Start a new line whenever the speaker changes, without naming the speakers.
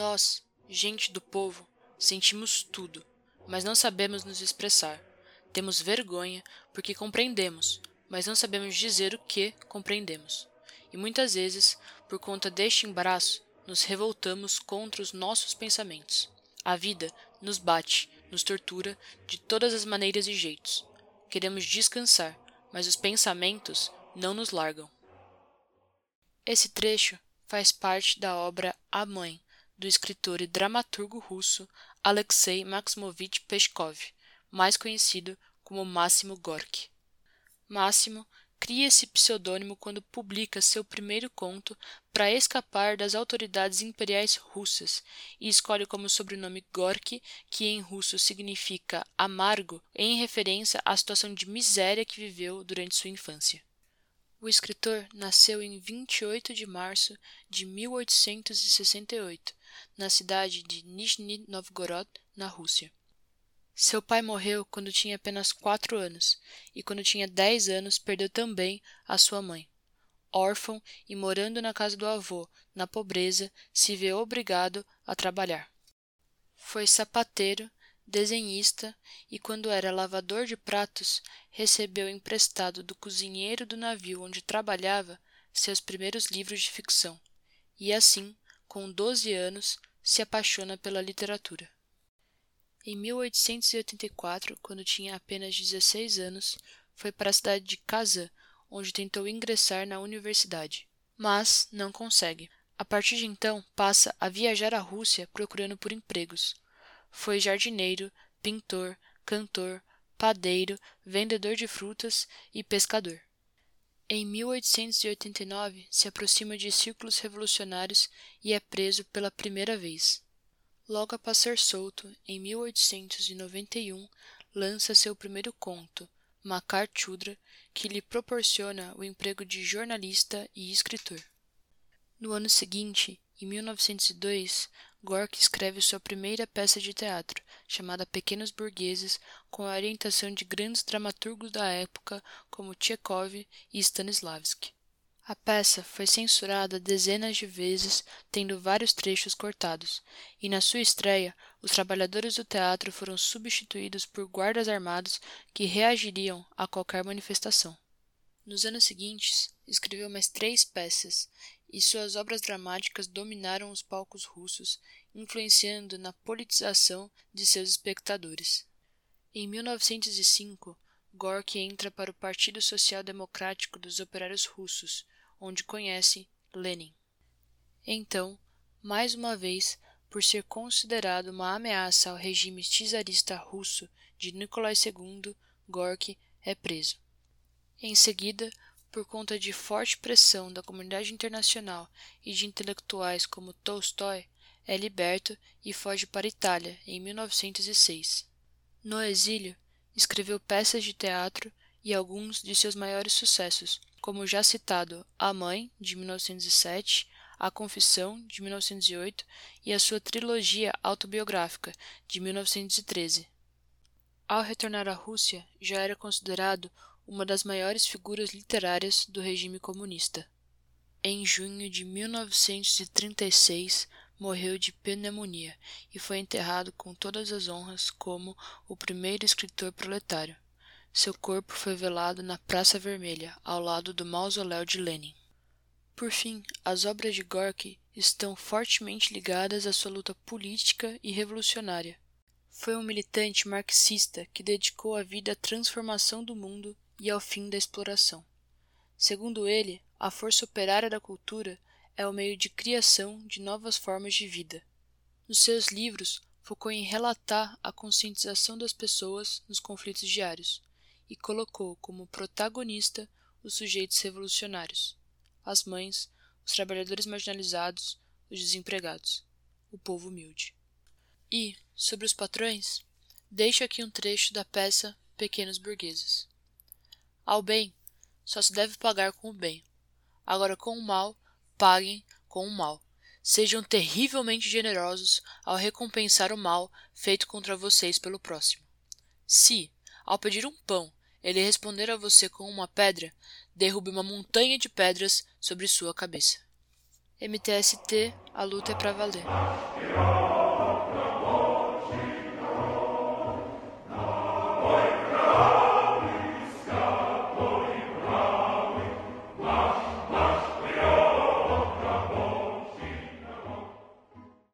Nós, gente do povo, sentimos tudo, mas não sabemos nos expressar. Temos vergonha porque compreendemos, mas não sabemos dizer o que compreendemos. E muitas vezes, por conta deste embaraço, nos revoltamos contra os nossos pensamentos. A vida nos bate, nos tortura de todas as maneiras e jeitos. Queremos descansar, mas os pensamentos não nos largam. Esse trecho faz parte da obra A Mãe, do escritor e dramaturgo russo Alexei Maximovich Peshkov, mais conhecido como Máximo Gorky. Máximo cria esse pseudônimo quando publica seu primeiro conto para escapar das autoridades imperiais russas e escolhe como sobrenome Gorky, que em russo significa amargo, em referência à situação de miséria que viveu durante sua infância. O escritor nasceu em 28 de março de 1868, na cidade de Nizhny Novgorod, na Rússia. Seu pai morreu quando tinha apenas quatro anos, e quando tinha dez anos perdeu também a sua mãe. Órfão e morando na casa do avô, na pobreza, se vê obrigado a trabalhar. Foi sapateiro desenhista e, quando era lavador de pratos, recebeu emprestado do cozinheiro do navio onde trabalhava seus primeiros livros de ficção, e assim, com doze anos, se apaixona pela literatura. Em 1884, quando tinha apenas 16 anos, foi para a cidade de Kazan, onde tentou ingressar na universidade, mas não consegue. A partir de então, passa a viajar à Rússia procurando por empregos. Foi jardineiro, pintor, cantor, padeiro, vendedor de frutas e pescador. Em 1889, se aproxima de círculos revolucionários e é preso pela primeira vez. Logo após ser solto, em 1891, lança seu primeiro conto, Makar Chudra, que lhe proporciona o emprego de jornalista e escritor. No ano seguinte, em 1902, Gorky escreve sua primeira peça de teatro, chamada Pequenos Burgueses, com a orientação de grandes dramaturgos da época como Tchekov e Stanislavski. A peça foi censurada dezenas de vezes, tendo vários trechos cortados, e na sua estreia, os trabalhadores do teatro foram substituídos por guardas armados que reagiriam a qualquer manifestação. Nos anos seguintes, escreveu mais três peças, e suas obras dramáticas dominaram os palcos russos, influenciando na politização de seus espectadores. Em 1905, Gorky entra para o Partido Social Democrático dos Operários Russos, onde conhece Lenin. Então, mais uma vez, por ser considerado uma ameaça ao regime czarista russo de Nikolai II, Gorky é preso. Em seguida, por conta de forte pressão da comunidade internacional e de intelectuais como Tolstói, é liberto e foge para a Itália em 1906. No exílio, escreveu peças de teatro e alguns de seus maiores sucessos, como já citado A Mãe, de 1907, A Confissão, de 1908 e a sua trilogia autobiográfica, de 1913. Ao retornar à Rússia, já era considerado uma das maiores figuras literárias do regime comunista. Em junho de 1936, morreu de pneumonia e foi enterrado com todas as honras como o primeiro escritor proletário. Seu corpo foi velado na Praça Vermelha, ao lado do mausoléu de Lenin. Por fim, as obras de Gorky estão fortemente ligadas à sua luta política e revolucionária. Foi um militante marxista que dedicou a vida à transformação do mundo e ao fim da exploração. Segundo ele, a força operária da cultura é o meio de criação de novas formas de vida. Nos seus livros, focou em relatar a conscientização das pessoas nos conflitos diários e colocou como protagonista os sujeitos revolucionários, as mães, os trabalhadores marginalizados, os desempregados, o povo humilde. E, sobre os patrões, deixo aqui um trecho da peça pequenos burgueses. Ao bem, só se deve pagar com o bem. Agora, com o mal, paguem com o mal. Sejam terrivelmente generosos ao recompensar o mal feito contra vocês pelo próximo. Se, ao pedir um pão, ele responder a você com uma pedra, derrube uma montanha de pedras sobre sua cabeça. MTST, a luta é pra valer.